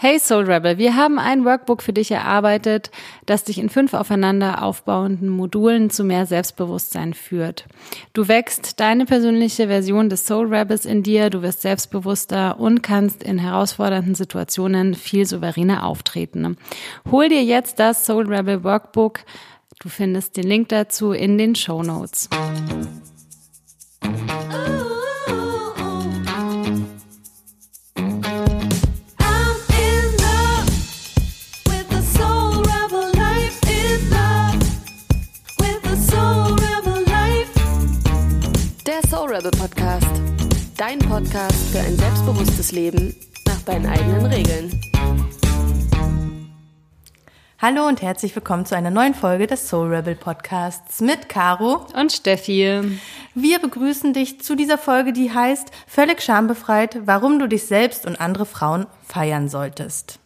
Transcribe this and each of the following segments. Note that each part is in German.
Hey Soul Rebel, wir haben ein Workbook für dich erarbeitet, das dich in fünf aufeinander aufbauenden Modulen zu mehr Selbstbewusstsein führt. Du wächst deine persönliche Version des Soul Rebels in dir, du wirst selbstbewusster und kannst in herausfordernden Situationen viel souveräner auftreten. Hol dir jetzt das Soul Rebel Workbook. Du findest den Link dazu in den Show Notes. Rebel Podcast. Dein Podcast für ein selbstbewusstes Leben nach deinen eigenen Regeln. Hallo und herzlich willkommen zu einer neuen Folge des Soul Rebel Podcasts mit Caro und Steffi. Wir begrüßen dich zu dieser Folge, die heißt Völlig schambefreit, warum du dich selbst und andere Frauen feiern solltest.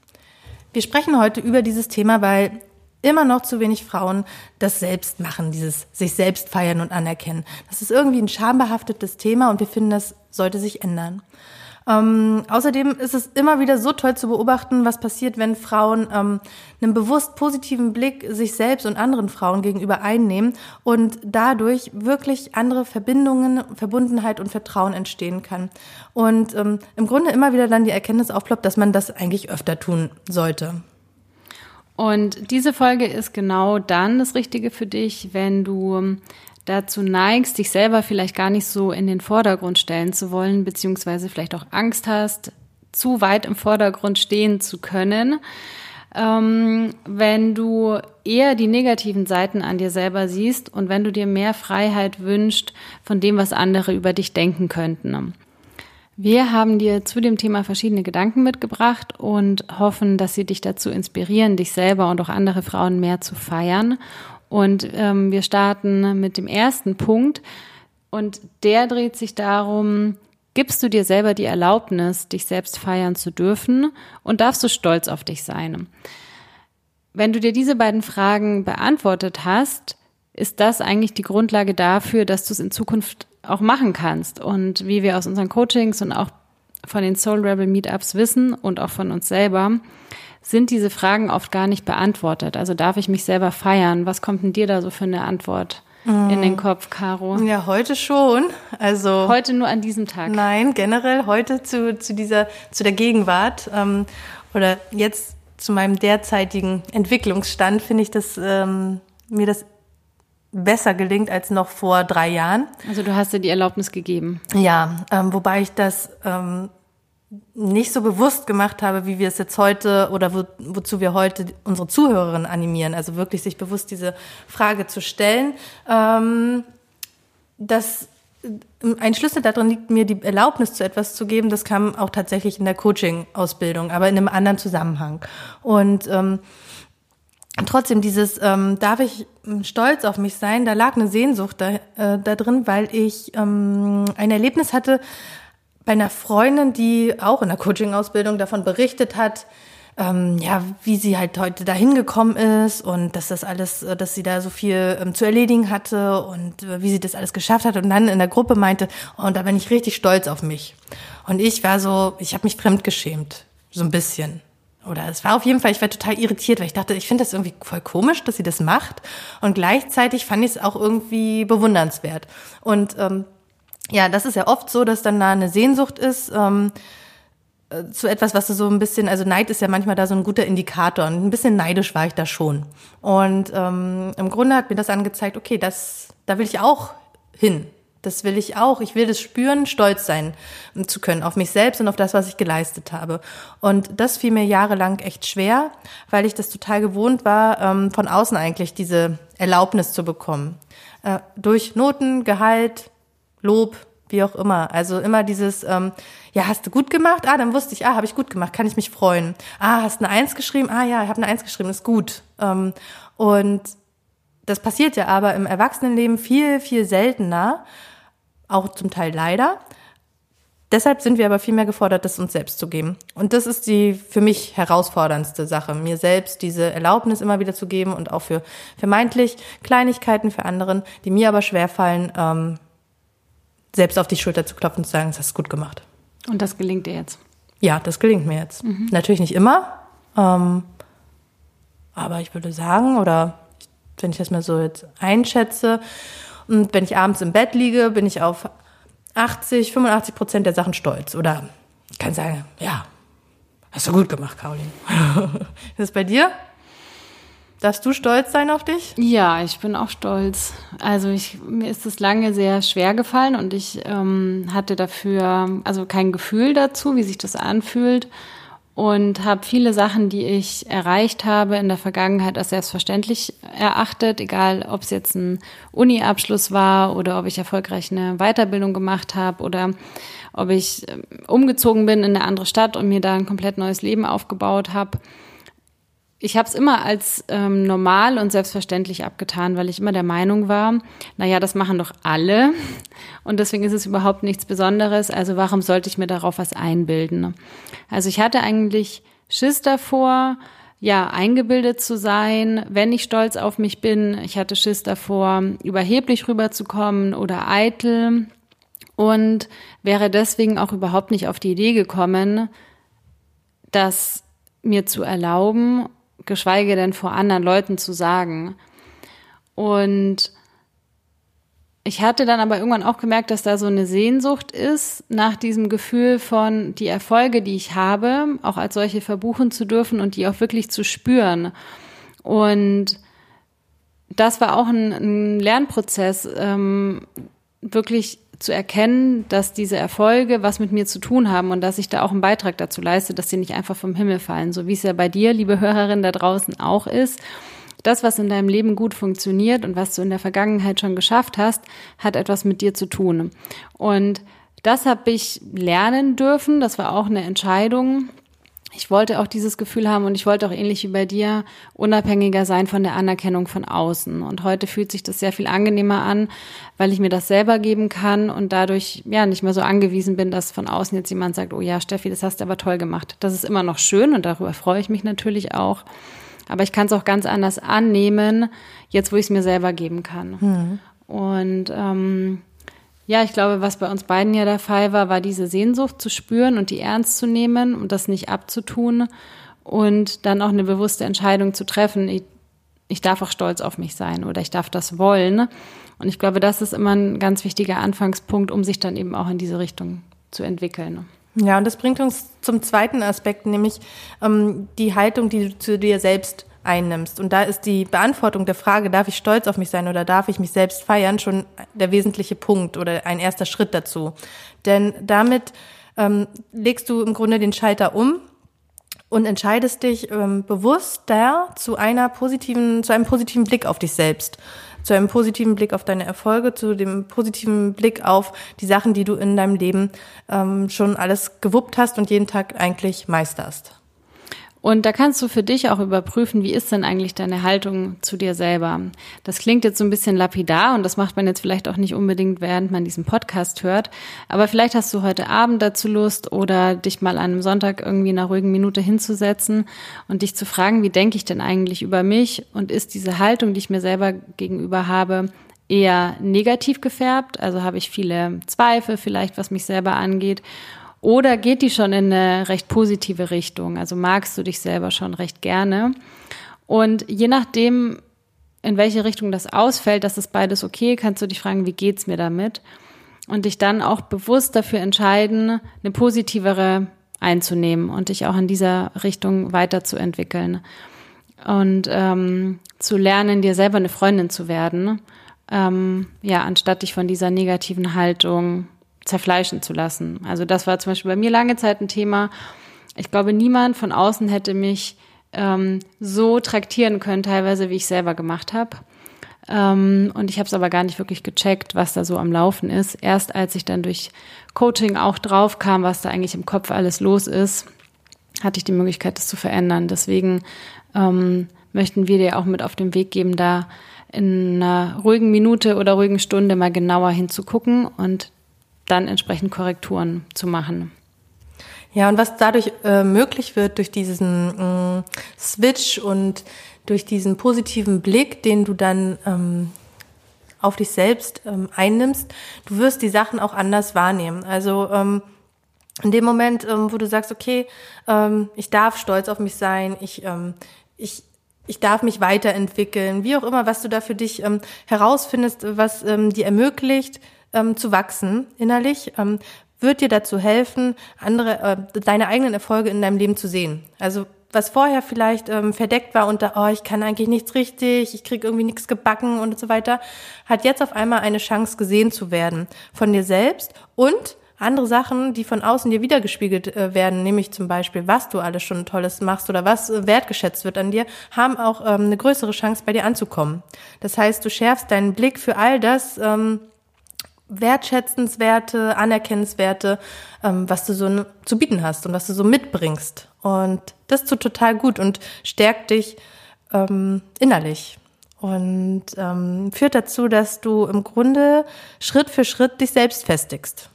Wir sprechen heute über dieses Thema, weil immer noch zu wenig Frauen das selbst machen, dieses sich selbst feiern und anerkennen. Das ist irgendwie ein schambehaftetes Thema und wir finden, das sollte sich ändern. Ähm, außerdem ist es immer wieder so toll zu beobachten, was passiert, wenn Frauen ähm, einen bewusst positiven Blick sich selbst und anderen Frauen gegenüber einnehmen und dadurch wirklich andere Verbindungen, Verbundenheit und Vertrauen entstehen kann. Und ähm, im Grunde immer wieder dann die Erkenntnis aufploppt, dass man das eigentlich öfter tun sollte. Und diese Folge ist genau dann das Richtige für dich, wenn du dazu neigst, dich selber vielleicht gar nicht so in den Vordergrund stellen zu wollen, beziehungsweise vielleicht auch Angst hast, zu weit im Vordergrund stehen zu können. Ähm, wenn du eher die negativen Seiten an dir selber siehst und wenn du dir mehr Freiheit wünschst von dem, was andere über dich denken könnten. Wir haben dir zu dem Thema verschiedene Gedanken mitgebracht und hoffen, dass sie dich dazu inspirieren, dich selber und auch andere Frauen mehr zu feiern. Und ähm, wir starten mit dem ersten Punkt und der dreht sich darum, gibst du dir selber die Erlaubnis, dich selbst feiern zu dürfen und darfst du stolz auf dich sein? Wenn du dir diese beiden Fragen beantwortet hast, ist das eigentlich die Grundlage dafür, dass du es in Zukunft auch machen kannst. Und wie wir aus unseren Coachings und auch von den Soul Rebel Meetups wissen und auch von uns selber, sind diese Fragen oft gar nicht beantwortet. Also darf ich mich selber feiern? Was kommt denn dir da so für eine Antwort in den Kopf, Caro? Ja, heute schon. Also heute nur an diesem Tag. Nein, generell heute zu, zu dieser zu der Gegenwart ähm, oder jetzt zu meinem derzeitigen Entwicklungsstand finde ich das ähm, mir das besser gelingt als noch vor drei Jahren. Also du hast dir die Erlaubnis gegeben. Ja, ähm, wobei ich das ähm, nicht so bewusst gemacht habe, wie wir es jetzt heute oder wo, wozu wir heute unsere Zuhörerinnen animieren. Also wirklich sich bewusst diese Frage zu stellen. Ähm, dass ein Schlüssel darin liegt, mir die Erlaubnis zu etwas zu geben. Das kam auch tatsächlich in der Coaching-Ausbildung, aber in einem anderen Zusammenhang. Und ähm, trotzdem dieses, ähm, darf ich stolz auf mich sein, da lag eine Sehnsucht da, äh, da drin, weil ich ähm, ein Erlebnis hatte bei einer Freundin, die auch in der Coaching-Ausbildung davon berichtet hat, ähm, ja, wie sie halt heute da hingekommen ist und dass das alles, äh, dass sie da so viel ähm, zu erledigen hatte und äh, wie sie das alles geschafft hat und dann in der Gruppe meinte, oh, und da bin ich richtig stolz auf mich. Und ich war so, ich habe mich fremdgeschämt, so ein bisschen. Oder es war auf jeden Fall, ich war total irritiert, weil ich dachte, ich finde das irgendwie voll komisch, dass sie das macht. Und gleichzeitig fand ich es auch irgendwie bewundernswert. Und ähm, ja, das ist ja oft so, dass dann da eine Sehnsucht ist ähm, äh, zu etwas, was du so ein bisschen, also Neid ist ja manchmal da so ein guter Indikator. Und ein bisschen neidisch war ich da schon. Und ähm, im Grunde hat mir das angezeigt, okay, das, da will ich auch hin. Das will ich auch. Ich will das spüren, stolz sein zu können auf mich selbst und auf das, was ich geleistet habe. Und das fiel mir jahrelang echt schwer, weil ich das total gewohnt war, ähm, von außen eigentlich diese Erlaubnis zu bekommen. Äh, durch Noten, Gehalt, Lob, wie auch immer. Also immer dieses, ähm, ja, hast du gut gemacht? Ah, dann wusste ich, ah, habe ich gut gemacht, kann ich mich freuen. Ah, hast eine Eins geschrieben? Ah ja, ich habe eine Eins geschrieben, ist gut. Ähm, und das passiert ja aber im Erwachsenenleben viel, viel seltener auch zum Teil leider. Deshalb sind wir aber viel mehr gefordert, das uns selbst zu geben. Und das ist die für mich herausforderndste Sache, mir selbst diese Erlaubnis immer wieder zu geben und auch für vermeintlich Kleinigkeiten für anderen, die mir aber schwerfallen, ähm, selbst auf die Schulter zu klopfen und zu sagen, das hast du gut gemacht. Und das gelingt dir jetzt? Ja, das gelingt mir jetzt. Mhm. Natürlich nicht immer, ähm, aber ich würde sagen, oder wenn ich das mal so jetzt einschätze, und wenn ich abends im Bett liege, bin ich auf 80, 85 Prozent der Sachen stolz. Oder ich kann sagen, ja, hast du gut gemacht, Caroline. ist das bei dir? Darfst du stolz sein auf dich? Ja, ich bin auch stolz. Also ich, mir ist es lange sehr schwer gefallen und ich ähm, hatte dafür also kein Gefühl dazu, wie sich das anfühlt und habe viele Sachen, die ich erreicht habe in der Vergangenheit als selbstverständlich erachtet, egal ob es jetzt ein Uni-Abschluss war oder ob ich erfolgreich eine Weiterbildung gemacht habe oder ob ich ähm, umgezogen bin in eine andere Stadt und mir da ein komplett neues Leben aufgebaut habe ich habe es immer als ähm, normal und selbstverständlich abgetan, weil ich immer der Meinung war, naja, das machen doch alle und deswegen ist es überhaupt nichts Besonderes, also warum sollte ich mir darauf was einbilden? Also ich hatte eigentlich Schiss davor, ja, eingebildet zu sein, wenn ich stolz auf mich bin. Ich hatte Schiss davor, überheblich rüberzukommen oder eitel und wäre deswegen auch überhaupt nicht auf die Idee gekommen, das mir zu erlauben geschweige denn vor anderen Leuten zu sagen. Und ich hatte dann aber irgendwann auch gemerkt, dass da so eine Sehnsucht ist nach diesem Gefühl von die Erfolge, die ich habe, auch als solche verbuchen zu dürfen und die auch wirklich zu spüren. Und das war auch ein, ein Lernprozess, ähm, wirklich zu erkennen, dass diese Erfolge was mit mir zu tun haben und dass ich da auch einen Beitrag dazu leiste, dass sie nicht einfach vom Himmel fallen, so wie es ja bei dir, liebe Hörerin da draußen auch ist. Das, was in deinem Leben gut funktioniert und was du in der Vergangenheit schon geschafft hast, hat etwas mit dir zu tun. Und das habe ich lernen dürfen. Das war auch eine Entscheidung, ich wollte auch dieses Gefühl haben und ich wollte auch ähnlich wie bei dir unabhängiger sein von der Anerkennung von außen. Und heute fühlt sich das sehr viel angenehmer an, weil ich mir das selber geben kann und dadurch ja nicht mehr so angewiesen bin, dass von außen jetzt jemand sagt, oh ja, Steffi, das hast du aber toll gemacht. Das ist immer noch schön und darüber freue ich mich natürlich auch. Aber ich kann es auch ganz anders annehmen, jetzt wo ich es mir selber geben kann. Mhm. Und ähm, ja, ich glaube, was bei uns beiden ja der Fall war, war diese Sehnsucht zu spüren und die ernst zu nehmen und das nicht abzutun und dann auch eine bewusste Entscheidung zu treffen. Ich, ich darf auch stolz auf mich sein oder ich darf das wollen. Und ich glaube, das ist immer ein ganz wichtiger Anfangspunkt, um sich dann eben auch in diese Richtung zu entwickeln. Ja, und das bringt uns zum zweiten Aspekt, nämlich ähm, die Haltung, die du zu dir selbst einnimmst. Und da ist die Beantwortung der Frage, darf ich stolz auf mich sein oder darf ich mich selbst feiern, schon der wesentliche Punkt oder ein erster Schritt dazu. Denn damit ähm, legst du im Grunde den Schalter um und entscheidest dich ähm, bewusst da zu einer positiven, zu einem positiven Blick auf dich selbst, zu einem positiven Blick auf deine Erfolge, zu dem positiven Blick auf die Sachen, die du in deinem Leben ähm, schon alles gewuppt hast und jeden Tag eigentlich meisterst. Und da kannst du für dich auch überprüfen, wie ist denn eigentlich deine Haltung zu dir selber. Das klingt jetzt so ein bisschen lapidar und das macht man jetzt vielleicht auch nicht unbedingt, während man diesen Podcast hört. Aber vielleicht hast du heute Abend dazu Lust oder dich mal an einem Sonntag irgendwie in einer ruhigen Minute hinzusetzen und dich zu fragen, wie denke ich denn eigentlich über mich und ist diese Haltung, die ich mir selber gegenüber habe, eher negativ gefärbt? Also habe ich viele Zweifel vielleicht, was mich selber angeht oder geht die schon in eine recht positive Richtung? Also magst du dich selber schon recht gerne? Und je nachdem, in welche Richtung das ausfällt, das ist beides okay, kannst du dich fragen, wie geht's mir damit? Und dich dann auch bewusst dafür entscheiden, eine positivere einzunehmen und dich auch in dieser Richtung weiterzuentwickeln. Und ähm, zu lernen, dir selber eine Freundin zu werden, ähm, ja, anstatt dich von dieser negativen Haltung zerfleischen zu lassen. Also das war zum Beispiel bei mir lange Zeit ein Thema. Ich glaube, niemand von außen hätte mich ähm, so traktieren können, teilweise wie ich selber gemacht habe. Ähm, und ich habe es aber gar nicht wirklich gecheckt, was da so am Laufen ist. Erst als ich dann durch Coaching auch drauf kam, was da eigentlich im Kopf alles los ist, hatte ich die Möglichkeit, das zu verändern. Deswegen ähm, möchten wir dir auch mit auf den Weg geben, da in einer ruhigen Minute oder ruhigen Stunde mal genauer hinzugucken und dann entsprechend Korrekturen zu machen. Ja, und was dadurch äh, möglich wird durch diesen äh, Switch und durch diesen positiven Blick, den du dann ähm, auf dich selbst ähm, einnimmst, du wirst die Sachen auch anders wahrnehmen. Also ähm, in dem Moment, ähm, wo du sagst, okay, ähm, ich darf stolz auf mich sein, ich, ähm, ich, ich darf mich weiterentwickeln, wie auch immer, was du da für dich ähm, herausfindest, was ähm, dir ermöglicht, ähm, zu wachsen innerlich, ähm, wird dir dazu helfen, andere, äh, deine eigenen Erfolge in deinem Leben zu sehen. Also was vorher vielleicht ähm, verdeckt war unter, oh, ich kann eigentlich nichts richtig, ich krieg irgendwie nichts gebacken und so weiter, hat jetzt auf einmal eine Chance gesehen zu werden von dir selbst und andere Sachen, die von außen dir wiedergespiegelt äh, werden, nämlich zum Beispiel, was du alles schon Tolles machst oder was äh, wertgeschätzt wird an dir, haben auch ähm, eine größere Chance bei dir anzukommen. Das heißt, du schärfst deinen Blick für all das, ähm, wertschätzenswerte, anerkennenswerte, ähm, was du so zu bieten hast und was du so mitbringst. Und das tut total gut und stärkt dich ähm, innerlich und ähm, führt dazu, dass du im Grunde Schritt für Schritt dich selbst festigst.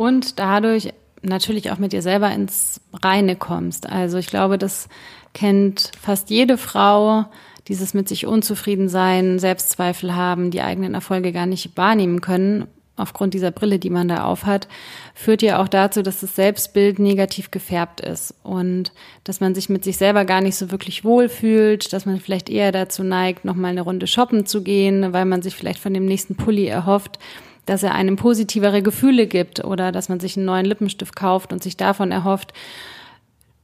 Und dadurch natürlich auch mit dir selber ins Reine kommst. Also ich glaube, das kennt fast jede Frau, dieses mit sich unzufrieden sein, Selbstzweifel haben, die eigenen Erfolge gar nicht wahrnehmen können, aufgrund dieser Brille, die man da aufhat, führt ja auch dazu, dass das Selbstbild negativ gefärbt ist und dass man sich mit sich selber gar nicht so wirklich wohlfühlt, dass man vielleicht eher dazu neigt, nochmal eine Runde shoppen zu gehen, weil man sich vielleicht von dem nächsten Pulli erhofft, dass er einem positivere Gefühle gibt oder dass man sich einen neuen Lippenstift kauft und sich davon erhofft,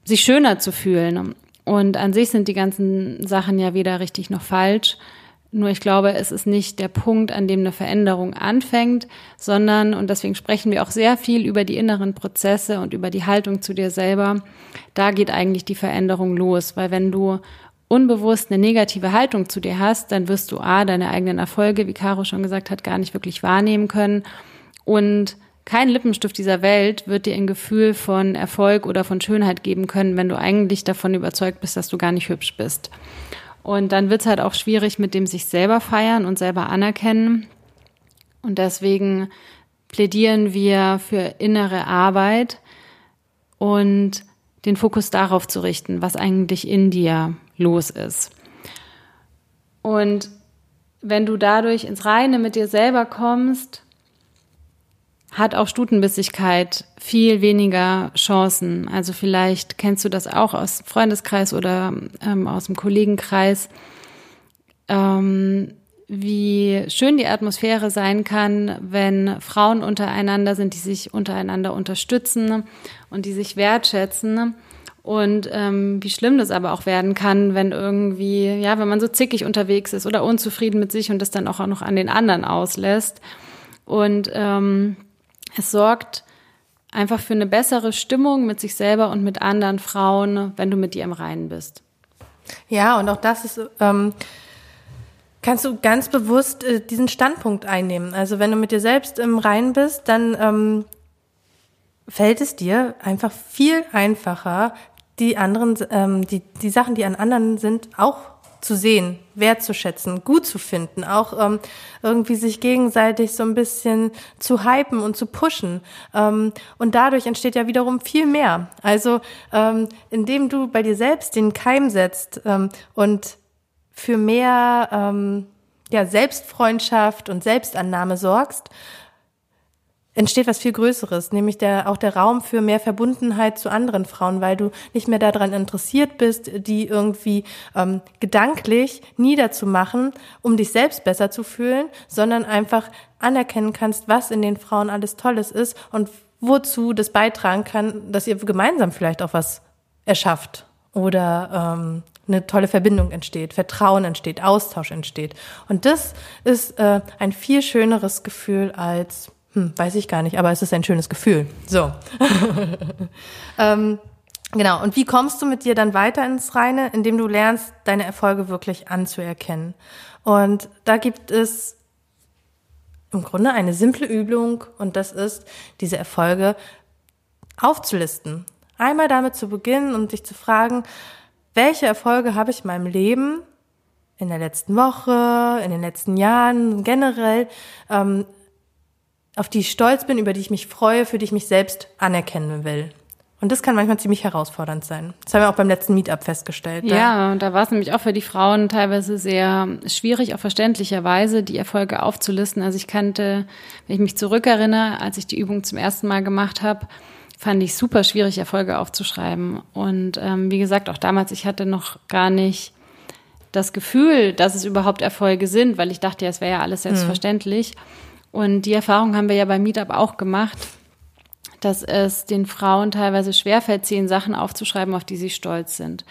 sich schöner zu fühlen. Und an sich sind die ganzen Sachen ja weder richtig noch falsch. Nur ich glaube, es ist nicht der Punkt, an dem eine Veränderung anfängt, sondern, und deswegen sprechen wir auch sehr viel über die inneren Prozesse und über die Haltung zu dir selber, da geht eigentlich die Veränderung los. Weil wenn du unbewusst eine negative Haltung zu dir hast, dann wirst du A, deine eigenen Erfolge, wie Caro schon gesagt hat, gar nicht wirklich wahrnehmen können und kein Lippenstift dieser Welt wird dir ein Gefühl von Erfolg oder von Schönheit geben können, wenn du eigentlich davon überzeugt bist, dass du gar nicht hübsch bist. Und dann wird es halt auch schwierig mit dem sich selber feiern und selber anerkennen. Und deswegen plädieren wir für innere Arbeit und den Fokus darauf zu richten, was eigentlich in dir los ist. Und wenn du dadurch ins Reine mit dir selber kommst, hat auch Stutenbissigkeit viel weniger Chancen. Also vielleicht kennst du das auch aus dem Freundeskreis oder ähm, aus dem Kollegenkreis, ähm, wie schön die Atmosphäre sein kann, wenn Frauen untereinander sind, die sich untereinander unterstützen und die sich wertschätzen. Und ähm, wie schlimm das aber auch werden kann, wenn irgendwie, ja, wenn man so zickig unterwegs ist oder unzufrieden mit sich und das dann auch noch an den anderen auslässt. Und ähm, es sorgt einfach für eine bessere Stimmung mit sich selber und mit anderen Frauen, wenn du mit dir im Reinen bist. Ja, und auch das ist, ähm, kannst du ganz bewusst äh, diesen Standpunkt einnehmen. Also wenn du mit dir selbst im Reinen bist, dann ähm, fällt es dir einfach viel einfacher, die anderen, ähm, die, die Sachen, die an anderen sind, auch zu sehen, wertzuschätzen, gut zu finden, auch ähm, irgendwie sich gegenseitig so ein bisschen zu hypen und zu pushen. Ähm, und dadurch entsteht ja wiederum viel mehr. Also ähm, indem du bei dir selbst den Keim setzt ähm, und für mehr ähm, ja, Selbstfreundschaft und Selbstannahme sorgst, entsteht was viel Größeres, nämlich der, auch der Raum für mehr Verbundenheit zu anderen Frauen, weil du nicht mehr daran interessiert bist, die irgendwie ähm, gedanklich niederzumachen, um dich selbst besser zu fühlen, sondern einfach anerkennen kannst, was in den Frauen alles Tolles ist und wozu das beitragen kann, dass ihr gemeinsam vielleicht auch was erschafft oder ähm, eine tolle Verbindung entsteht, Vertrauen entsteht, Austausch entsteht. Und das ist äh, ein viel schöneres Gefühl als hm, weiß ich gar nicht, aber es ist ein schönes Gefühl. So. ähm, genau. Und wie kommst du mit dir dann weiter ins Reine? Indem du lernst, deine Erfolge wirklich anzuerkennen. Und da gibt es im Grunde eine simple Übung und das ist, diese Erfolge aufzulisten. Einmal damit zu beginnen und dich zu fragen, welche Erfolge habe ich in meinem Leben in der letzten Woche, in den letzten Jahren, generell ähm, auf die ich stolz bin, über die ich mich freue, für die ich mich selbst anerkennen will. Und das kann manchmal ziemlich herausfordernd sein. Das haben wir auch beim letzten Meetup festgestellt. Ja, und da war es nämlich auch für die Frauen teilweise sehr schwierig, auch verständlicherweise die Erfolge aufzulisten. Also ich kannte, wenn ich mich zurückerinnere, als ich die Übung zum ersten Mal gemacht habe, fand ich super schwierig, Erfolge aufzuschreiben. Und ähm, wie gesagt, auch damals, ich hatte noch gar nicht das Gefühl, dass es überhaupt Erfolge sind, weil ich dachte, ja, es wäre ja alles hm. selbstverständlich. Mhm. Und die Erfahrung haben wir ja beim Meetup auch gemacht, dass es den Frauen teilweise schwerfällt, zehn Sachen aufzuschreiben, auf die sie stolz sind.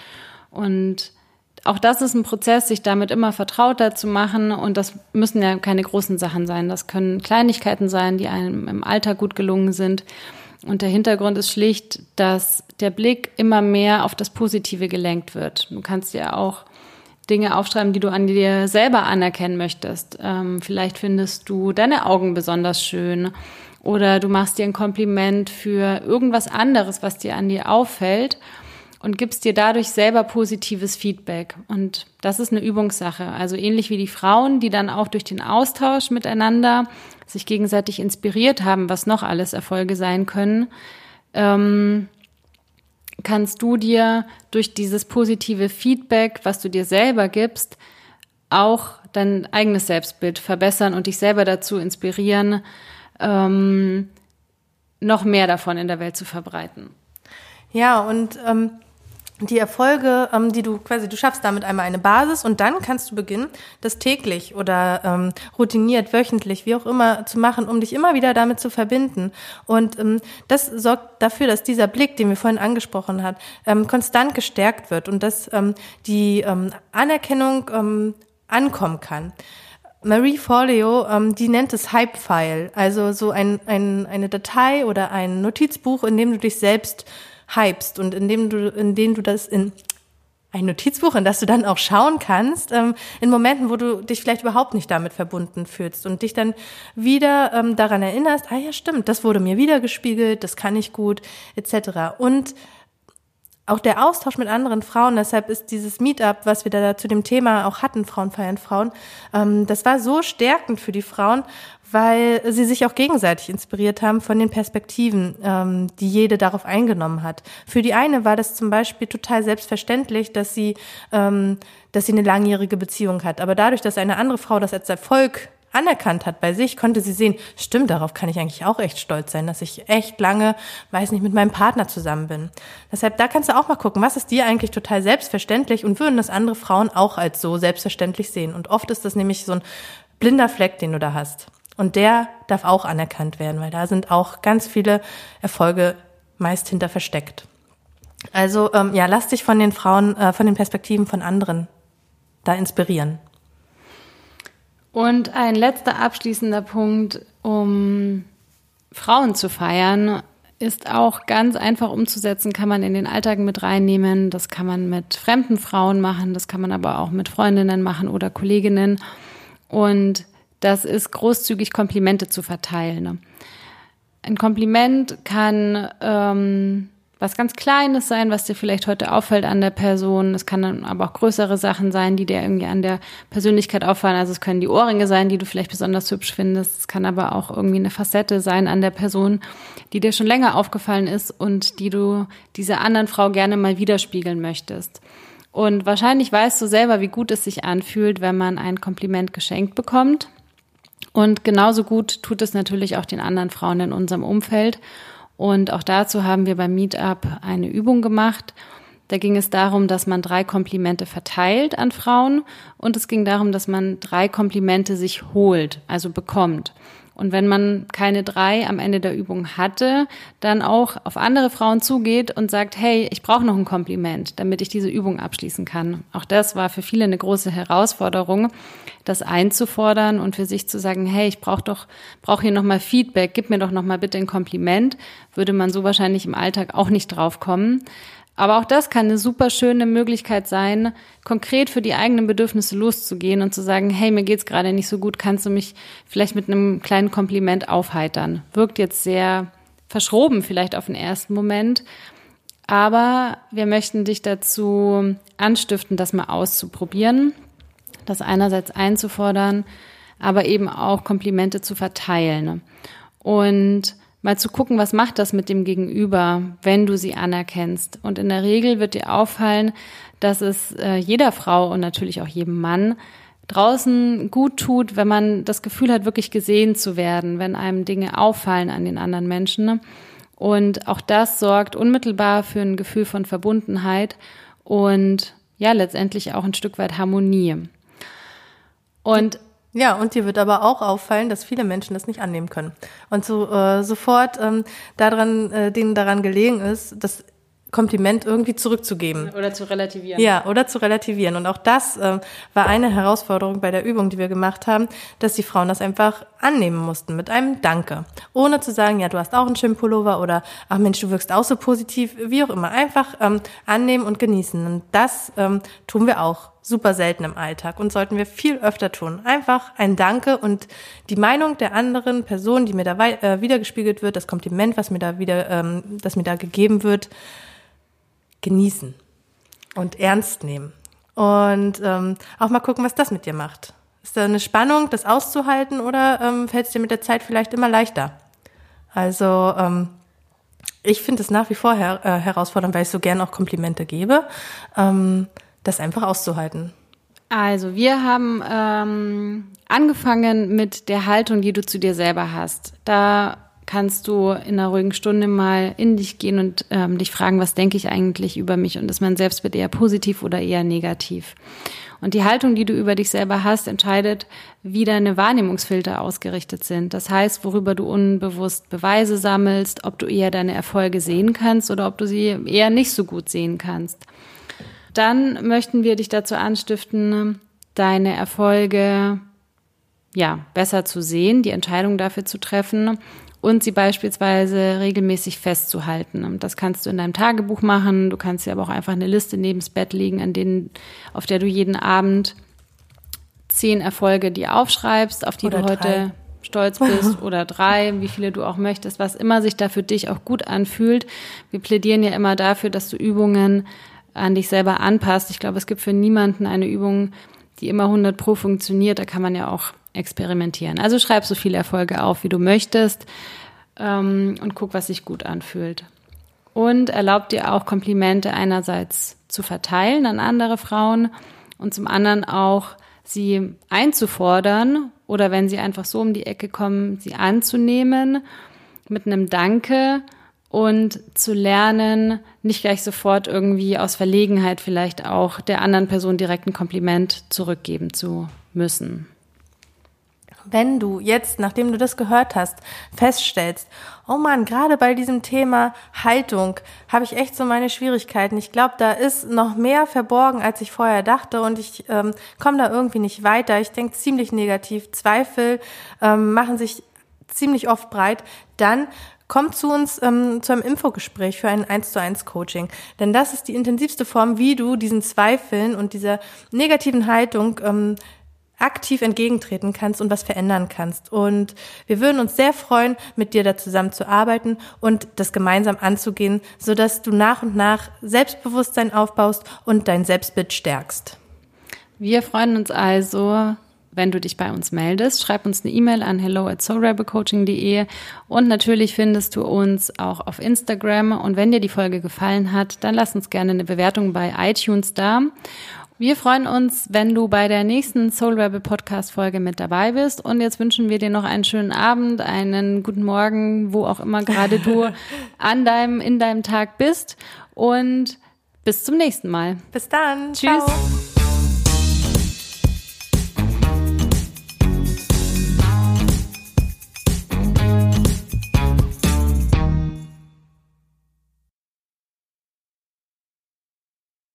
Und auch das ist ein Prozess, sich damit immer vertrauter zu machen. Und das müssen ja keine großen Sachen sein. Das können Kleinigkeiten sein, die einem im Alltag gut gelungen sind. Und der Hintergrund ist schlicht, dass der Blick immer mehr auf das Positive gelenkt wird. Du kannst ja auch Dinge aufschreiben, die du an dir selber anerkennen möchtest. Ähm, vielleicht findest du deine Augen besonders schön oder du machst dir ein Kompliment für irgendwas anderes, was dir an dir auffällt und gibst dir dadurch selber positives Feedback. Und das ist eine Übungssache. Also ähnlich wie die Frauen, die dann auch durch den Austausch miteinander sich gegenseitig inspiriert haben, was noch alles Erfolge sein können, ähm, kannst du dir durch dieses positive Feedback, was du dir selber gibst, auch dein eigenes Selbstbild verbessern und dich selber dazu inspirieren, ähm, noch mehr davon in der Welt zu verbreiten. Ja, und ähm, die Erfolge, ähm, die du quasi, du schaffst damit einmal eine Basis und dann kannst du beginnen, das täglich oder ähm, routiniert, wöchentlich, wie auch immer zu machen, um dich immer wieder damit zu verbinden. Und ähm, das sorgt dafür, dass dieser Blick, den wir vorhin angesprochen hat, ähm, konstant gestärkt wird und dass ähm, die ähm, Anerkennung ähm, ankommen kann. Marie Forleo, ähm, die nennt es Hype-File, also so ein, ein, eine Datei oder ein Notizbuch, in dem du dich selbst hypst und indem du, in denen du das in ein Notizbuch, in das du dann auch schauen kannst, ähm, in Momenten, wo du dich vielleicht überhaupt nicht damit verbunden fühlst und dich dann wieder ähm, daran erinnerst, ah ja, stimmt, das wurde mir wieder gespiegelt, das kann ich gut, etc. Und auch der Austausch mit anderen Frauen, deshalb ist dieses Meetup, was wir da zu dem Thema auch hatten, Frauen feiern Frauen, ähm, das war so stärkend für die Frauen, weil sie sich auch gegenseitig inspiriert haben von den Perspektiven, ähm, die jede darauf eingenommen hat. Für die eine war das zum Beispiel total selbstverständlich, dass sie, ähm, dass sie eine langjährige Beziehung hat. Aber dadurch, dass eine andere Frau das als Erfolg anerkannt hat bei sich, konnte sie sehen, stimmt, darauf kann ich eigentlich auch echt stolz sein, dass ich echt lange, weiß nicht, mit meinem Partner zusammen bin. Deshalb, da kannst du auch mal gucken, was ist dir eigentlich total selbstverständlich und würden das andere Frauen auch als so selbstverständlich sehen. Und oft ist das nämlich so ein blinder Fleck, den du da hast. Und der darf auch anerkannt werden, weil da sind auch ganz viele Erfolge meist hinter versteckt. Also ähm, ja, lass dich von den Frauen, äh, von den Perspektiven von anderen da inspirieren. Und ein letzter abschließender Punkt, um Frauen zu feiern, ist auch ganz einfach umzusetzen, kann man in den Alltag mit reinnehmen. Das kann man mit fremden Frauen machen, das kann man aber auch mit Freundinnen machen oder Kolleginnen. Und das ist großzügig Komplimente zu verteilen. Ein Kompliment kann ähm, was ganz Kleines sein, was dir vielleicht heute auffällt an der Person. Es kann dann aber auch größere Sachen sein, die dir irgendwie an der Persönlichkeit auffallen. Also es können die Ohrringe sein, die du vielleicht besonders hübsch findest. Es kann aber auch irgendwie eine Facette sein an der Person, die dir schon länger aufgefallen ist und die du dieser anderen Frau gerne mal widerspiegeln möchtest. Und wahrscheinlich weißt du selber, wie gut es sich anfühlt, wenn man ein Kompliment geschenkt bekommt. Und genauso gut tut es natürlich auch den anderen Frauen in unserem Umfeld. Und auch dazu haben wir beim Meetup eine Übung gemacht. Da ging es darum, dass man drei Komplimente verteilt an Frauen und es ging darum, dass man drei Komplimente sich holt, also bekommt. Und wenn man keine drei am Ende der Übung hatte, dann auch auf andere Frauen zugeht und sagt, hey, ich brauche noch ein Kompliment, damit ich diese Übung abschließen kann. Auch das war für viele eine große Herausforderung, das einzufordern und für sich zu sagen, hey, ich brauche doch, brauche hier nochmal Feedback, gib mir doch nochmal bitte ein Kompliment, würde man so wahrscheinlich im Alltag auch nicht drauf kommen. Aber auch das kann eine super schöne Möglichkeit sein, konkret für die eigenen Bedürfnisse loszugehen und zu sagen, hey, mir geht's gerade nicht so gut, kannst du mich vielleicht mit einem kleinen Kompliment aufheitern. Wirkt jetzt sehr verschroben vielleicht auf den ersten Moment, aber wir möchten dich dazu anstiften, das mal auszuprobieren, das einerseits einzufordern, aber eben auch Komplimente zu verteilen. Und mal zu gucken, was macht das mit dem Gegenüber, wenn du sie anerkennst. Und in der Regel wird dir auffallen, dass es äh, jeder Frau und natürlich auch jedem Mann draußen gut tut, wenn man das Gefühl hat, wirklich gesehen zu werden, wenn einem Dinge auffallen an den anderen Menschen. Und auch das sorgt unmittelbar für ein Gefühl von Verbundenheit und ja, letztendlich auch ein Stück weit Harmonie. Und ja, und dir wird aber auch auffallen, dass viele Menschen das nicht annehmen können. Und so äh, sofort ähm, daran, äh, denen daran gelegen ist, das Kompliment irgendwie zurückzugeben. Oder zu relativieren. Ja, oder zu relativieren. Und auch das äh, war eine Herausforderung bei der Übung, die wir gemacht haben, dass die Frauen das einfach annehmen mussten mit einem Danke. Ohne zu sagen, ja, du hast auch einen schönen Pullover oder ach Mensch, du wirkst auch so positiv, wie auch immer. Einfach ähm, annehmen und genießen. Und das ähm, tun wir auch super selten im Alltag und sollten wir viel öfter tun. Einfach ein Danke und die Meinung der anderen Person, die mir da äh, wiedergespiegelt wird, das Kompliment, was mir da wieder, ähm, das mir da gegeben wird, genießen und ernst nehmen. Und ähm, auch mal gucken, was das mit dir macht. Ist da eine Spannung, das auszuhalten oder ähm, fällt es dir mit der Zeit vielleicht immer leichter? Also ähm, ich finde es nach wie vor her äh, herausfordernd, weil ich so gern auch Komplimente gebe, ähm, das einfach auszuhalten. Also wir haben ähm, angefangen mit der Haltung, die du zu dir selber hast. Da kannst du in einer ruhigen Stunde mal in dich gehen und ähm, dich fragen, was denke ich eigentlich über mich und ist mein Selbstbild eher positiv oder eher negativ. Und die Haltung, die du über dich selber hast, entscheidet, wie deine Wahrnehmungsfilter ausgerichtet sind. Das heißt, worüber du unbewusst Beweise sammelst, ob du eher deine Erfolge sehen kannst oder ob du sie eher nicht so gut sehen kannst. Dann möchten wir dich dazu anstiften, deine Erfolge ja, besser zu sehen, die Entscheidung dafür zu treffen und sie beispielsweise regelmäßig festzuhalten. Das kannst du in deinem Tagebuch machen. Du kannst dir aber auch einfach eine Liste neben das Bett legen, an denen, auf der du jeden Abend zehn Erfolge dir aufschreibst, auf die oder du heute drei. stolz bist oder drei, wie viele du auch möchtest, was immer sich da für dich auch gut anfühlt. Wir plädieren ja immer dafür, dass du Übungen an dich selber anpasst. Ich glaube, es gibt für niemanden eine Übung, die immer 100 pro funktioniert. Da kann man ja auch experimentieren. Also schreib so viele Erfolge auf, wie du möchtest ähm, und guck, was sich gut anfühlt. Und erlaub dir auch Komplimente einerseits zu verteilen an andere Frauen und zum anderen auch sie einzufordern oder wenn sie einfach so um die Ecke kommen, sie anzunehmen mit einem Danke und zu lernen, nicht gleich sofort irgendwie aus Verlegenheit vielleicht auch der anderen Person direkt ein Kompliment zurückgeben zu müssen wenn du jetzt, nachdem du das gehört hast, feststellst, oh man, gerade bei diesem Thema Haltung habe ich echt so meine Schwierigkeiten. Ich glaube, da ist noch mehr verborgen, als ich vorher dachte und ich ähm, komme da irgendwie nicht weiter. Ich denke ziemlich negativ. Zweifel ähm, machen sich ziemlich oft breit. Dann Kommt zu uns ähm, zu einem Infogespräch für ein 1 zu 1 Coaching. Denn das ist die intensivste Form, wie du diesen Zweifeln und dieser negativen Haltung ähm, aktiv entgegentreten kannst und was verändern kannst. Und wir würden uns sehr freuen, mit dir da zusammen zu arbeiten und das gemeinsam anzugehen, sodass du nach und nach Selbstbewusstsein aufbaust und dein Selbstbild stärkst. Wir freuen uns also, wenn du dich bei uns meldest. Schreib uns eine E-Mail an hello at soulrebelcoaching.de und natürlich findest du uns auch auf Instagram. Und wenn dir die Folge gefallen hat, dann lass uns gerne eine Bewertung bei iTunes da. Wir freuen uns, wenn du bei der nächsten Soul Rebel Podcast Folge mit dabei bist. Und jetzt wünschen wir dir noch einen schönen Abend, einen guten Morgen, wo auch immer gerade du an deinem, in deinem Tag bist. Und bis zum nächsten Mal. Bis dann. Tschüss. Ciao.